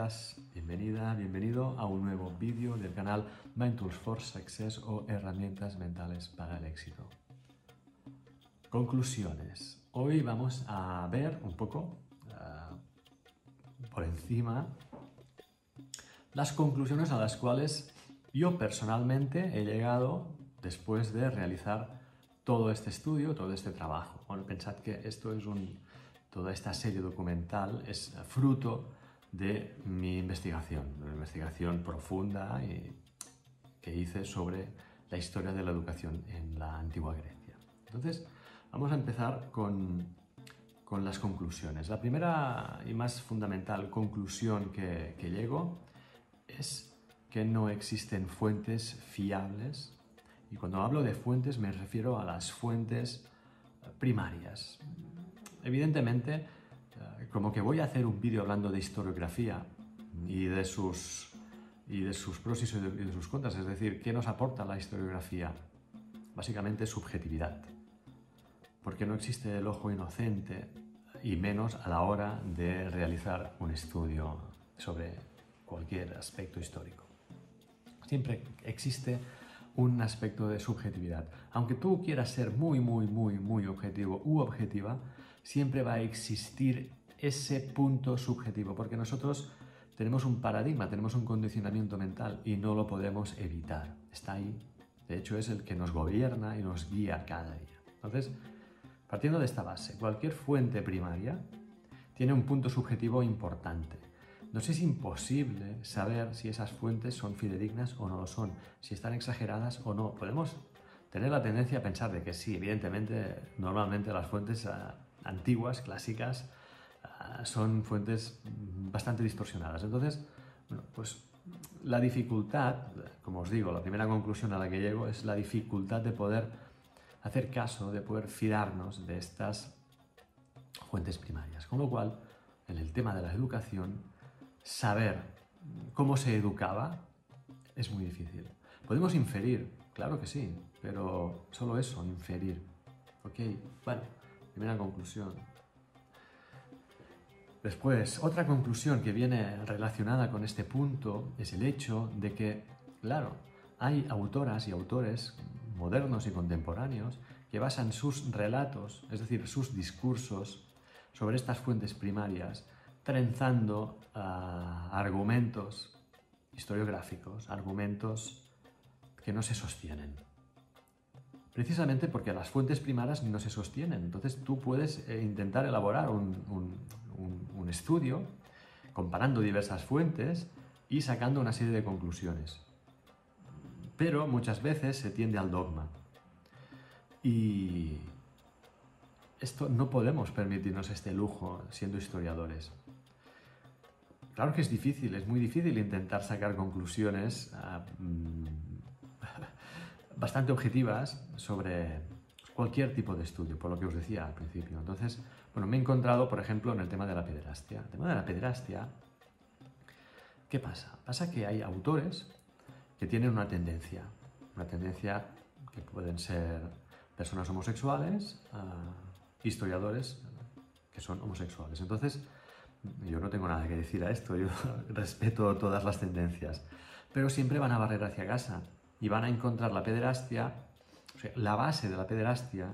estás? Bienvenida, bienvenido a un nuevo vídeo del canal Mind Tools for Success o Herramientas Mentales para el Éxito. Conclusiones. Hoy vamos a ver un poco uh, por encima las conclusiones a las cuales yo personalmente he llegado después de realizar todo este estudio, todo este trabajo. Bueno, pensad que esto es un, toda esta serie documental es fruto de mi investigación, una investigación profunda que hice sobre la historia de la educación en la antigua Grecia. Entonces, vamos a empezar con, con las conclusiones. La primera y más fundamental conclusión que, que llego es que no existen fuentes fiables y cuando hablo de fuentes me refiero a las fuentes primarias. Evidentemente, como que voy a hacer un vídeo hablando de historiografía y de sus, y de sus pros y de sus contras, es decir, ¿qué nos aporta la historiografía? Básicamente subjetividad, porque no existe el ojo inocente y menos a la hora de realizar un estudio sobre cualquier aspecto histórico. Siempre existe un aspecto de subjetividad. Aunque tú quieras ser muy, muy, muy, muy objetivo u objetiva, siempre va a existir ese punto subjetivo, porque nosotros tenemos un paradigma, tenemos un condicionamiento mental y no lo podemos evitar. Está ahí. De hecho, es el que nos gobierna y nos guía cada día. Entonces, partiendo de esta base, cualquier fuente primaria tiene un punto subjetivo importante. Nos es imposible saber si esas fuentes son fidedignas o no lo son, si están exageradas o no. Podemos tener la tendencia a pensar de que sí, evidentemente, normalmente las fuentes ah, antiguas, clásicas, son fuentes bastante distorsionadas. Entonces, bueno, pues la dificultad, como os digo, la primera conclusión a la que llego es la dificultad de poder hacer caso, de poder fiarnos de estas fuentes primarias. Con lo cual, en el tema de la educación, saber cómo se educaba es muy difícil. Podemos inferir, claro que sí, pero solo eso, inferir. Ok, bueno, primera conclusión. Después, otra conclusión que viene relacionada con este punto es el hecho de que, claro, hay autoras y autores modernos y contemporáneos que basan sus relatos, es decir, sus discursos, sobre estas fuentes primarias trenzando uh, argumentos historiográficos, argumentos que no se sostienen. Precisamente porque las fuentes primarias no se sostienen. Entonces tú puedes eh, intentar elaborar un, un, estudio comparando diversas fuentes y sacando una serie de conclusiones. Pero muchas veces se tiende al dogma. Y esto no podemos permitirnos este lujo siendo historiadores. Claro que es difícil, es muy difícil intentar sacar conclusiones uh, bastante objetivas sobre cualquier tipo de estudio, por lo que os decía al principio. Entonces, bueno, me he encontrado, por ejemplo, en el tema de la pederastia. El tema de la pederastia, ¿qué pasa? Pasa que hay autores que tienen una tendencia, una tendencia que pueden ser personas homosexuales, uh, historiadores que son homosexuales. Entonces, yo no tengo nada que decir a esto, yo respeto todas las tendencias, pero siempre van a barrer hacia casa y van a encontrar la pederastia, o sea, la base de la pederastia,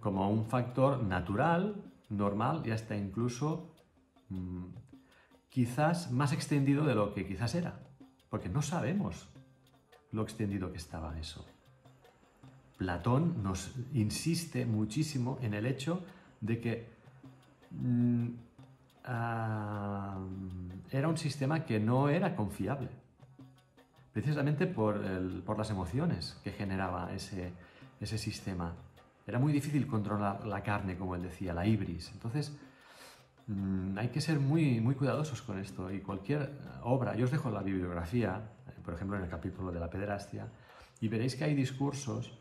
como un factor natural, normal y hasta incluso mmm, quizás más extendido de lo que quizás era, porque no sabemos lo extendido que estaba eso. Platón nos insiste muchísimo en el hecho de que mmm, era un sistema que no era confiable, precisamente por, el, por las emociones que generaba ese, ese, sistema. Era muy difícil controlar la carne, como él decía, la ibris. Entonces, mmm, hay que ser muy, muy cuidadosos con esto y cualquier obra, yo os dejo la bibliografía, por ejemplo en el capítulo de la pederastia, y veréis que hay discursos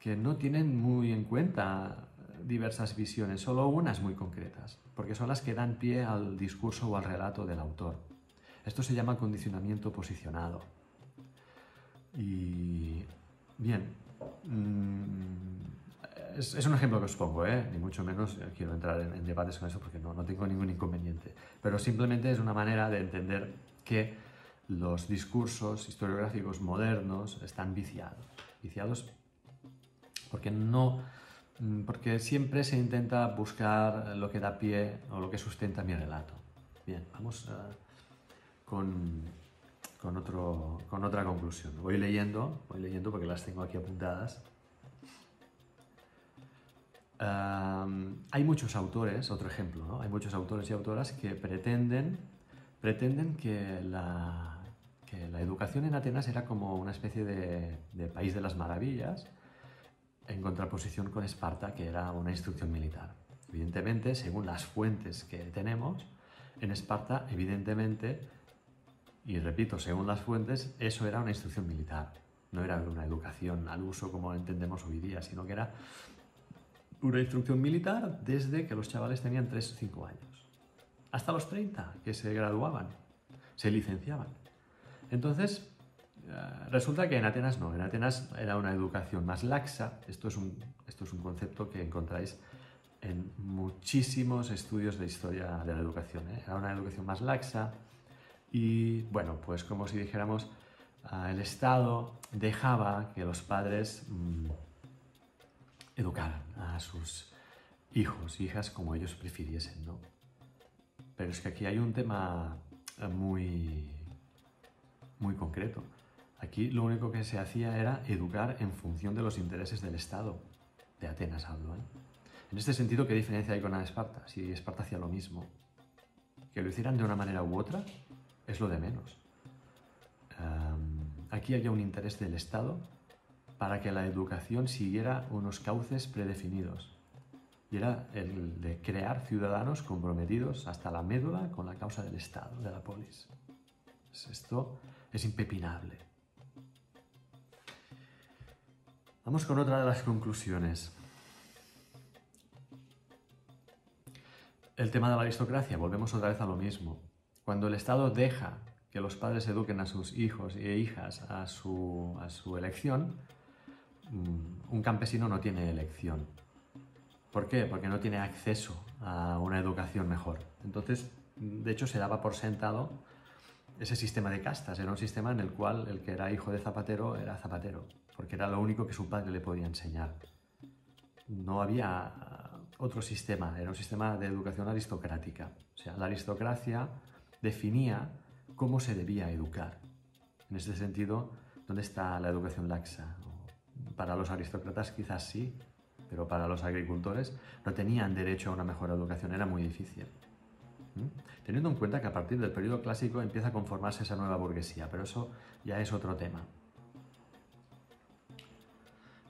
que no tienen muy en cuenta diversas visiones, solo unas muy concretas, porque son las que dan pie al discurso o al relato del autor. Esto se llama condicionamiento posicionado. Y bien, mmm, es, un ejemplo que os pongo, ¿eh? ni mucho menos quiero entrar en, debates con eso porque no, no tengo ningún inconveniente, pero simplemente es una manera de entender que los discursos historiográficos modernos están viciados. Viciados porque no mm, porque siempre se intenta buscar lo que da pie o lo que sustenta mi relato. Bien, vamos eh, con, con, otro, con otra conclusión. Voy leyendo, voy leyendo porque las tengo aquí apuntadas. Hay muchos autores, otro ejemplo, ¿no? hay muchos autores y autoras que pretenden, pretenden que la, que la educación en Atenas era como una especie de, de país de las maravillas, en contraposición con Esparta, que era una instrucción militar. Evidentemente, según las fuentes que tenemos, en Esparta, evidentemente, y repito, según las fuentes, eso era una instrucción militar, no era una educación al uso como entendemos hoy día, sino que era una instrucción militar desde que los chavales tenían 3 o 5 años, hasta los 30, que se graduaban, se licenciaban. Entonces, eh, resulta que en Atenas no, en Atenas era una educación más laxa, esto es un, esto es un concepto que encontráis en muchísimos estudios de historia de la educación, ¿eh? era una educación más laxa y bueno, pues como si dijéramos, ah, el Estado dejaba que los padres mm, educaran a sus hijos, hijas como ellos prefiriesen, ¿no? Pero es que aquí hay un tema muy, muy concreto. Aquí lo único que se hacía era educar en función de los intereses del Estado, de Atenas hablo. ¿eh? En este sentido, ¿qué diferencia hay con Esparta? Si Esparta hacía lo mismo, que lo hicieran de una manera u otra, es lo de menos. aquí había un interés del Estado para que la educación siguiera unos cauces predefinidos. Y era el de crear ciudadanos comprometidos hasta la médula con la causa del Estado, de la polis. Pues esto es impepinable. Vamos con otra de las conclusiones. El tema de la aristocracia, volvemos otra vez a lo mismo. Cuando el Estado deja que los padres eduquen a sus hijos e hijas a su, a su elección, un campesino no tiene elección. ¿Por qué? Porque no tiene acceso a una educación mejor. Entonces, de hecho, se daba por sentado ese sistema de castas. Era un sistema en el cual el que era hijo de zapatero era zapatero porque era lo único que su padre le podía enseñar. No había otro sistema, era un sistema de educación aristocrática. O sea, la aristocracia definía cómo se debía educar. En este sentido, ¿dónde está la educación laxa? Para los aristócratas quizás sí, pero para los agricultores no tenían derecho a una mejor educación, era muy difícil. ¿Mm? Teniendo en cuenta que a partir del periodo clásico empieza a conformarse esa nueva burguesía, pero eso ya es otro tema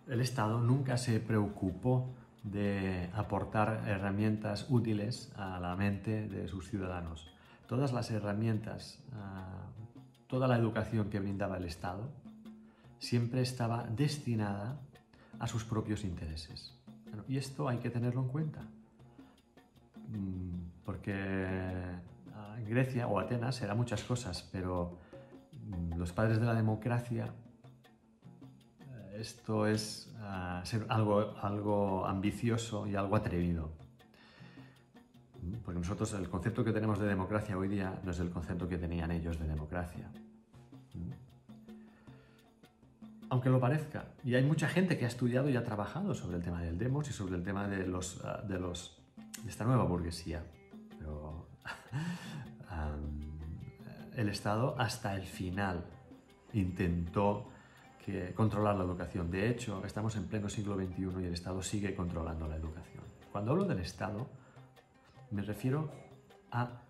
el Estado nunca se preocupó de aportar herramientas útiles a la mente de sus ciudadanos. Todas las herramientas, ah, toda la educación que brindaba el Estado siempre estaba destinada a sus propios intereses. y esto hay que tenerlo en cuenta, mm, porque ah, Grecia o Atenas eran muchas cosas, pero mm, los padres de la democracia esto es ah, algo, algo ambicioso y algo atrevido. Porque nosotros el concepto que tenemos de democracia hoy día no es el concepto que tenían ellos de democracia. Aunque lo parezca. Y hay mucha gente que ha estudiado y ha trabajado sobre el tema del demos y sobre el tema de, los, ah, de, los, esta nueva burguesía. El Estado hasta el final intentó que controlar la educación. De hecho, estamos en pleno siglo XXI y el Estado sigue controlando la educación. Cuando hablo del Estado, me refiero a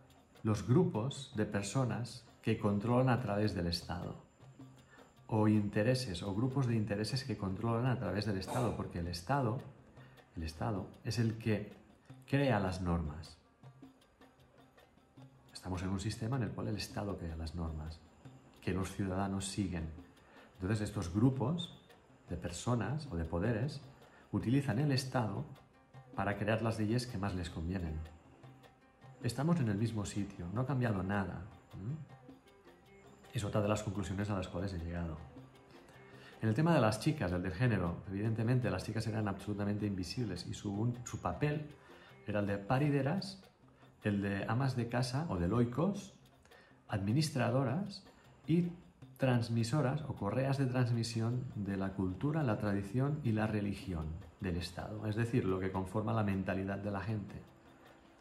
los grupos de personas que controlan a través del Estado o intereses o grupos de intereses que controlan a través del Estado, porque el Estado, el Estado es el que crea las normas. Estamos en un sistema en el cual el Estado crea las normas que los ciudadanos siguen entonces estos grupos de personas o de poderes utilizan el Estado para crear las leyes que más les convienen. Estamos en el mismo sitio, no ha cambiado nada. Es otra de las conclusiones a las cuales he llegado. En el tema de las chicas, el del género, evidentemente las chicas eran absolutamente invisibles y su, su papel era el de parideras, el de amas de casa o de loicos, administradoras y transmisoras o correas de transmisión de la cultura, la tradición y la religión del Estado, es decir, lo que conforma la mentalidad de la gente,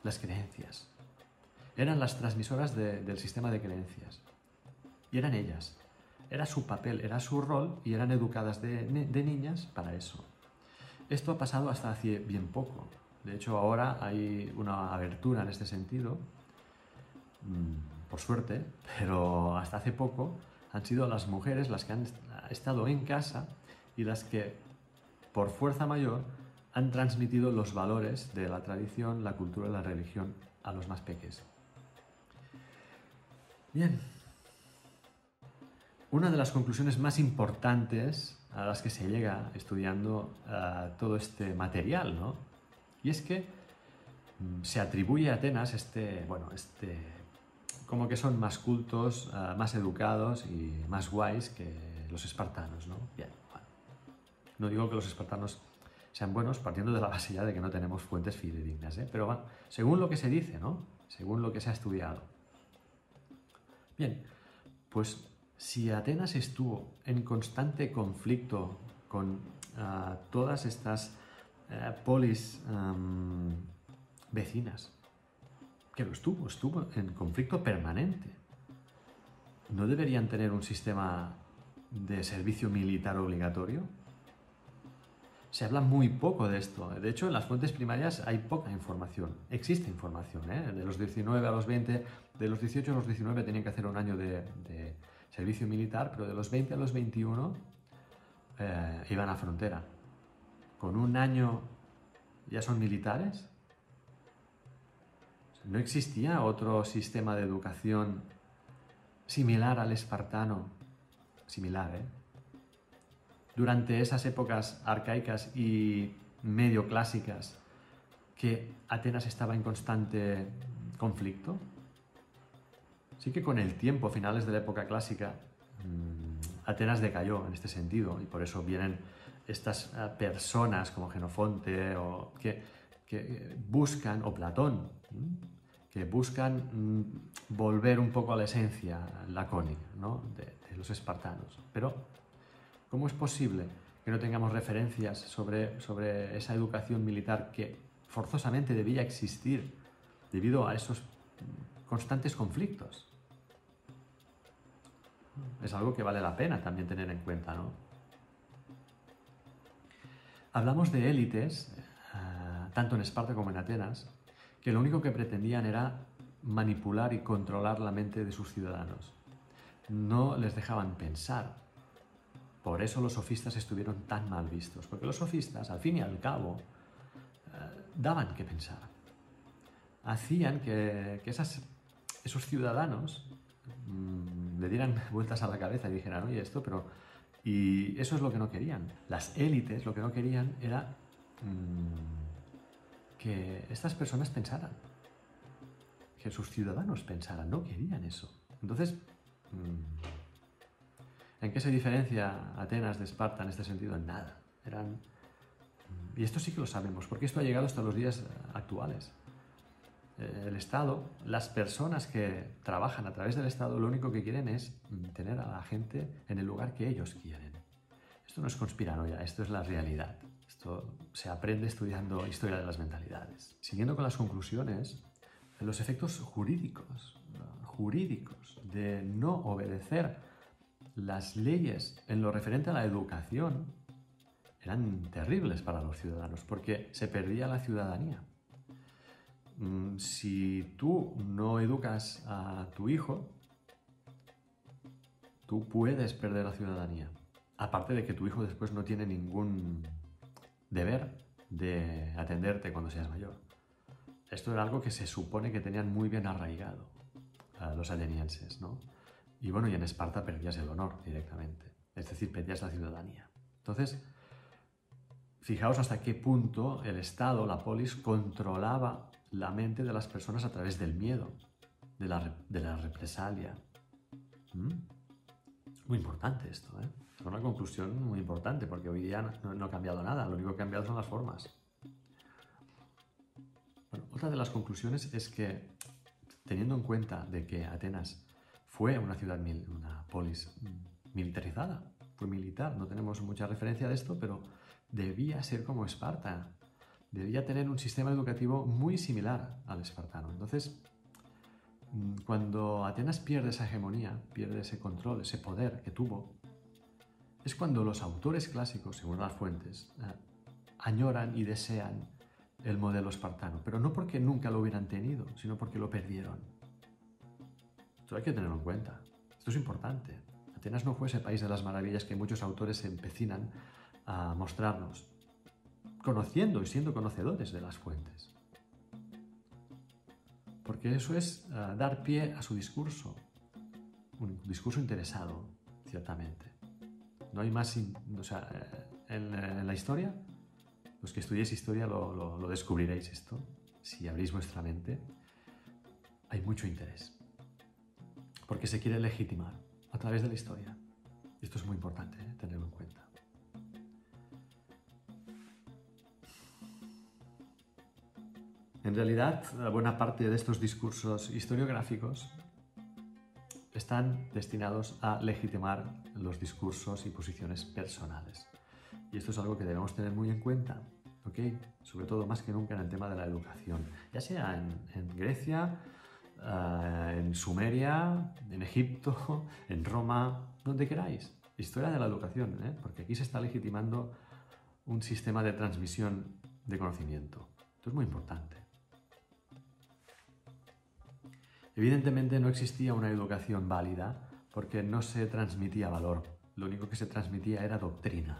las creencias. Eran las transmisoras del sistema de creencias. Y eran ellas. Era su papel, era su rol y eran educadas de, niñas para eso. Esto ha pasado hasta hace bien poco. De hecho, ahora hay una abertura en este sentido, mm, por suerte, pero hasta hace poco han sido las mujeres las que han estado en casa y las que, por fuerza mayor, han transmitido los valores de la tradición, la cultura y la religión a los más pequeños. Bien, una de las conclusiones más importantes a las que se llega estudiando eh, todo este material, ¿no? Y es que mm, se atribuye a Atenas este, bueno, este, como que son más cultos, eh, más educados y más guays que los espartanos, ¿no? Bien, bueno. No digo que los espartanos sean buenos partiendo de la base ya de que no tenemos fuentes fidedignas, ¿eh? Pero bueno, según lo que se dice, ¿no? Según lo que se ha estudiado. Bien, pues si Atenas estuvo en constante conflicto con ah, todas estas eh, polis vecinas, que lo estuvo, estuvo en conflicto permanente, ¿no deberían tener un sistema de servicio militar obligatorio? Se habla muy poco de esto. De hecho, en las fuentes primarias hay poca información. Existe información. ¿eh? De los 19 a los 20, de los 18 a los 19 tenían que hacer un año de servicio militar, pero de los 20 a los 21 eh, iban a frontera. Con un año ya son militares. No existía otro sistema de educación similar al espartano, similar, ¿eh? Durante esas épocas arcaicas y medio clásicas que Atenas estaba en constante conflicto. Sí que con el tiempo, finales de la época clásica, mm, Atenas decayó en este sentido y por eso vienen estas eh, personas como Genofonte o que, buscan, o Platón, que buscan mm, volver un poco a la esencia lacónica de, de los espartanos. Pero, ¿cómo es posible que no tengamos referencias sobre, sobre esa educación militar que forzosamente debía existir debido a esos constantes conflictos? Es algo que vale la pena también tener en cuenta, ¿no? Hablamos de élites, eh, tanto en Esparta como en Atenas, que lo único que pretendían era manipular y controlar la mente de sus ciudadanos. No les dejaban pensar. Por eso los sofistas estuvieron tan mal vistos, porque los sofistas, al fin y al cabo, eh, daban que pensar. Hacían que, esos ciudadanos Mm, le dieran vueltas a la cabeza y dijeran, oye, esto, pero... Y eso es lo que no querían. Las élites lo que no querían era mm, que estas personas pensaran, que sus ciudadanos pensaran, no querían eso. Entonces, mm, ¿en qué se diferencia Atenas de Esparta en este sentido? En nada. Eran, y esto sí que lo sabemos, porque esto ha llegado hasta los días actuales. Eh, el Estado, las personas que trabajan a través del Estado, lo único que quieren es tener a la gente en el lugar que ellos quieren. Esto no es conspiranoia, esto es la realidad. Esto se aprende estudiando historia de las mentalidades. Siguiendo con las conclusiones, los efectos jurídicos, jurídicos de no obedecer las leyes en lo referente a la educación eran terribles para los ciudadanos porque se perdía la ciudadanía. Mm, si tú no educas a tu hijo, tú puedes perder la ciudadanía. Aparte de que tu hijo después no tiene ningún deber de atenderte cuando seas mayor. Esto era algo que se supone que tenían muy bien arraigado los atenienses, ¿no? Y bueno, y en Esparta perdías el honor directamente, es decir, perdías la ciudadanía. Entonces, fijaos hasta qué punto el Estado, la polis, controlaba la mente de las personas a través del miedo, de la, represalia. ¿Mm? Muy importante esto, ¿eh? Es una conclusión muy importante porque hoy día no, ha cambiado nada, lo único que ha cambiado son las formas. otra de las conclusiones es que, teniendo en cuenta de que Atenas fue una ciudad, una polis militarizada, fue militar, no tenemos mucha referencia de esto, pero debía ser como Esparta, debía tener un sistema educativo muy similar al espartano. Entonces, mm, cuando Atenas pierde esa hegemonía, pierde ese control, ese poder que tuvo, es cuando los autores clásicos, según las fuentes, eh, añoran y desean el modelo espartano, pero no porque nunca lo hubieran tenido, sino porque lo perdieron. Esto hay que tenerlo en cuenta. Esto es importante. Atenas no fue ese país de las maravillas que muchos autores empecinan a mostrarnos, conociendo y siendo conocedores de las fuentes. Porque eso es eh, dar pie a su discurso, un discurso interesado, ciertamente. No hay más, o sea, eh, en, la historia, los que estudiéis historia lo, descubriréis esto, si abrís vuestra mente, hay mucho interés, porque se quiere legitimar a través de la historia. Esto es muy importante ¿eh? En realidad, buena parte de estos discursos historiográficos están destinados a legitimar los discursos y posiciones personales. Y esto es algo que debemos tener muy en cuenta, ¿ok? Sobre todo más que nunca en el tema de la educación, ya sea en, Grecia, eh, en Sumeria, en Egipto, en Roma, donde queráis. Historia de la educación, ¿eh? porque aquí se está legitimando un sistema de transmisión de conocimiento. Esto es muy importante. Evidentemente no existía una educación válida porque no se transmitía valor. Lo único que se transmitía era doctrina.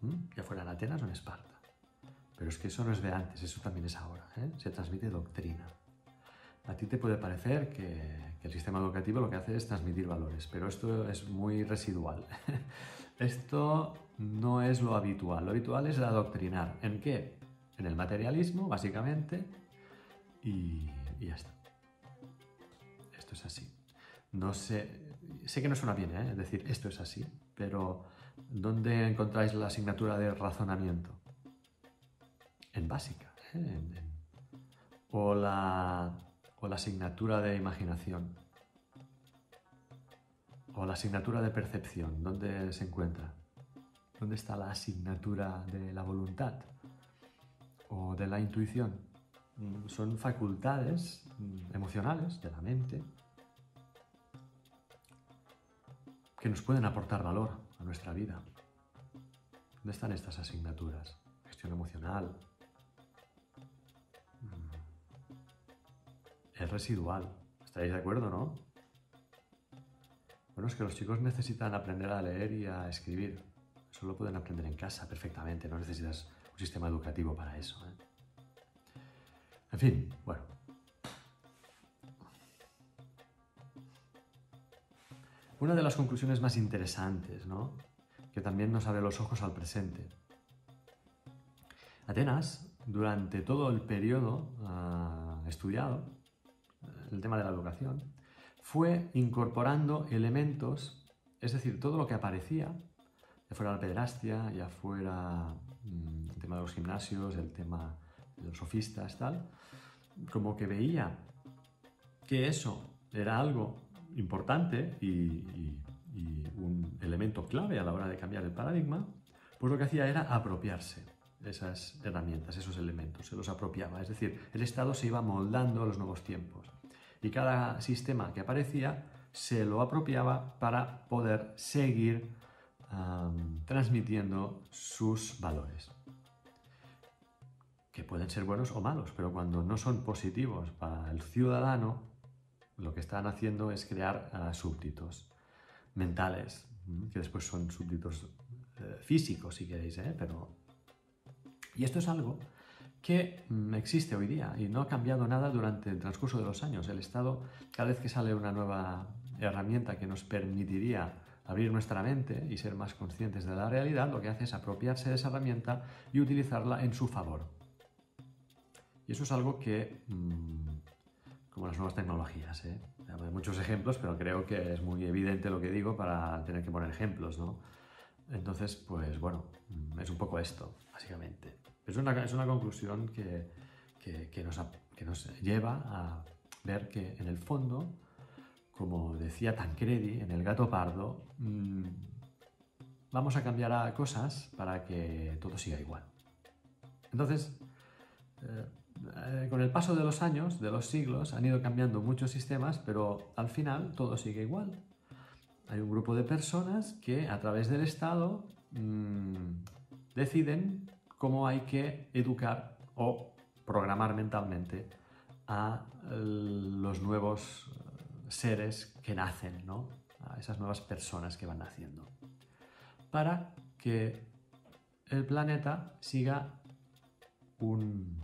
¿Mm? Ya fuera en Atenas o en Esparta. Pero es que eso no es de antes, eso también es ahora. ¿eh? Se transmite doctrina. A ti te puede parecer que, el sistema educativo lo que hace es transmitir valores, pero esto es muy residual. esto no es lo habitual. Lo habitual es adoctrinar. ¿En qué? En el materialismo, básicamente, y ya está es así. No sé, sé que no suena bien, ¿eh? decir esto es así, pero ¿dónde encontráis la asignatura de razonamiento? En básica, ¿eh? o, la, o la asignatura de imaginación, o la asignatura de percepción, ¿dónde se encuentra? ¿Dónde está la asignatura de la voluntad o de la intuición? Mm, son facultades mm, emocionales de la mente que nos pueden aportar valor a nuestra vida. ¿Dónde están estas asignaturas? Gestión emocional. Mm. Es residual. ¿Estáis de acuerdo, no? Bueno, es que los chicos necesitan aprender a leer y a escribir. Eso lo pueden aprender en casa perfectamente. No necesitas un sistema educativo para eso. ¿eh? En fin, bueno, Una de las conclusiones más interesantes, ¿no? que también nos abre los ojos al presente. Atenas, durante todo el periodo ah, estudiado, el tema de la educación, fue incorporando elementos, es decir, todo lo que aparecía, ya fuera la pederastia, ya fuera mm, el tema de los gimnasios, el tema de los sofistas, tal, como que veía que eso era algo importante y, un elemento clave a la hora de cambiar el paradigma, pues lo que hacía era apropiarse esas herramientas, esos elementos, se los apropiaba. Es decir, el Estado se iba moldando a los nuevos tiempos y cada sistema que aparecía se lo apropiaba para poder seguir transmitiendo sus valores que pueden ser buenos o malos, pero cuando no son positivos para el ciudadano, lo que están haciendo es crear uh, súbditos mentales, que después son súbditos uh, físicos, si queréis, ¿eh? pero... Y esto es algo que mm, existe hoy día y no ha cambiado nada durante el transcurso de los años. El Estado, cada vez que sale una nueva herramienta que nos permitiría abrir nuestra mente y ser más conscientes de la realidad, lo que hace es apropiarse de esa herramienta y utilizarla en su favor. Y eso es algo que... Mm, como las nuevas tecnologías. ¿eh? Hay muchos ejemplos, pero creo que es muy evidente lo que digo para tener que poner ejemplos. ¿no? Entonces, pues bueno, es un poco esto, básicamente. Es una, es una conclusión que, que, que, nos, que nos lleva a ver que en el fondo, como decía Tancredi en El gato pardo, mmm, vamos a cambiar a cosas para que todo siga igual. Entonces, eh, eh, con el paso de los años, de los siglos, han ido cambiando muchos sistemas, pero al final todo sigue igual. Hay un grupo de personas que a través del Estado mmm, deciden cómo hay que educar o programar mentalmente a los nuevos seres que nacen, ¿no? a esas nuevas personas que van naciendo, para que el planeta siga un,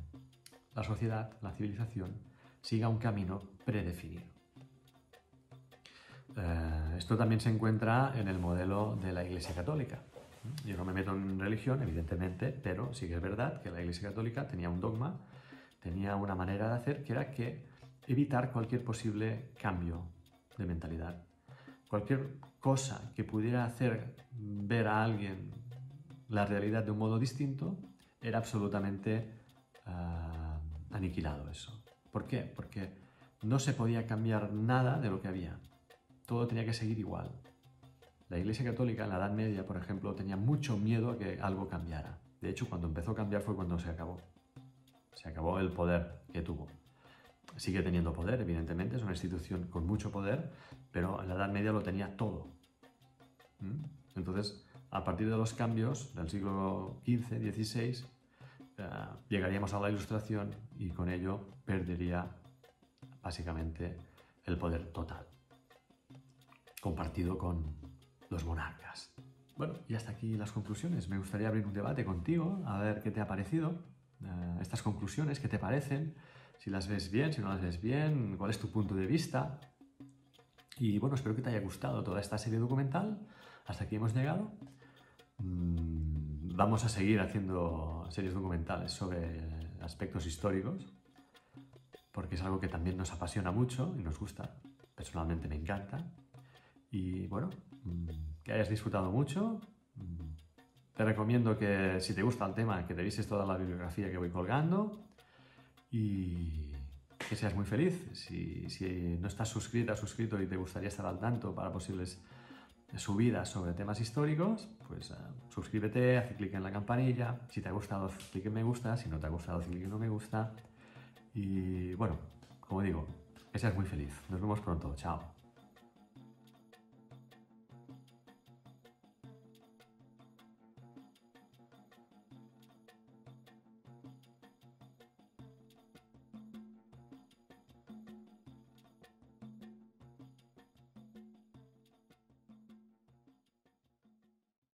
la sociedad, la civilización, siga un camino predefinido. Eh, esto también se encuentra en el modelo de la Iglesia Católica. Yo no me meto en religión, evidentemente, pero sí que es verdad que la Iglesia Católica tenía un dogma, tenía una manera de hacer que era que evitar cualquier posible cambio de mentalidad. Cualquier cosa que pudiera hacer ver a alguien la realidad de un modo distinto era absolutamente uh, aniquilado eso. ¿Por qué? Porque no se podía cambiar nada de lo que había. Todo tenía que seguir igual. La Iglesia Católica en la Edad Media, por ejemplo, tenía mucho miedo a que algo cambiara. De hecho, cuando empezó a cambiar fue cuando se acabó. Se acabó el poder que tuvo. Sigue teniendo poder, evidentemente, es una institución con mucho poder, pero en la Edad Media lo tenía todo. ¿Mm? Entonces, a partir de los cambios del siglo XV, XVI, llegaríamos a la Ilustración y con ello perdería básicamente el poder total, compartido con los monarcas. Bueno, y hasta aquí las conclusiones. Me gustaría abrir un debate contigo, a ver qué te ha parecido, eh, estas conclusiones, qué te parecen, si las ves bien, si no las ves bien, cuál es tu punto de vista. Y bueno, espero que te haya gustado toda esta serie documental. Hasta aquí hemos llegado. Mm, vamos a seguir haciendo series documentales sobre aspectos históricos, porque es algo que también nos apasiona mucho y nos gusta. Personalmente me encanta. Y bueno, mm, que hayas disfrutado mucho. Mm, te recomiendo que si te gusta el tema, que te vises toda la bibliografía que voy colgando y que seas muy feliz. Si, si no estás suscrita, suscrito y te gustaría estar al tanto para posibles subidas sobre temas históricos, pues uh, suscríbete, haz clic en la campanilla. Si te ha gustado, haz clic en me gusta. Si no te ha gustado, clic en no me gusta. Y bueno, como digo, que seas muy feliz. Nos vemos pronto. Chao.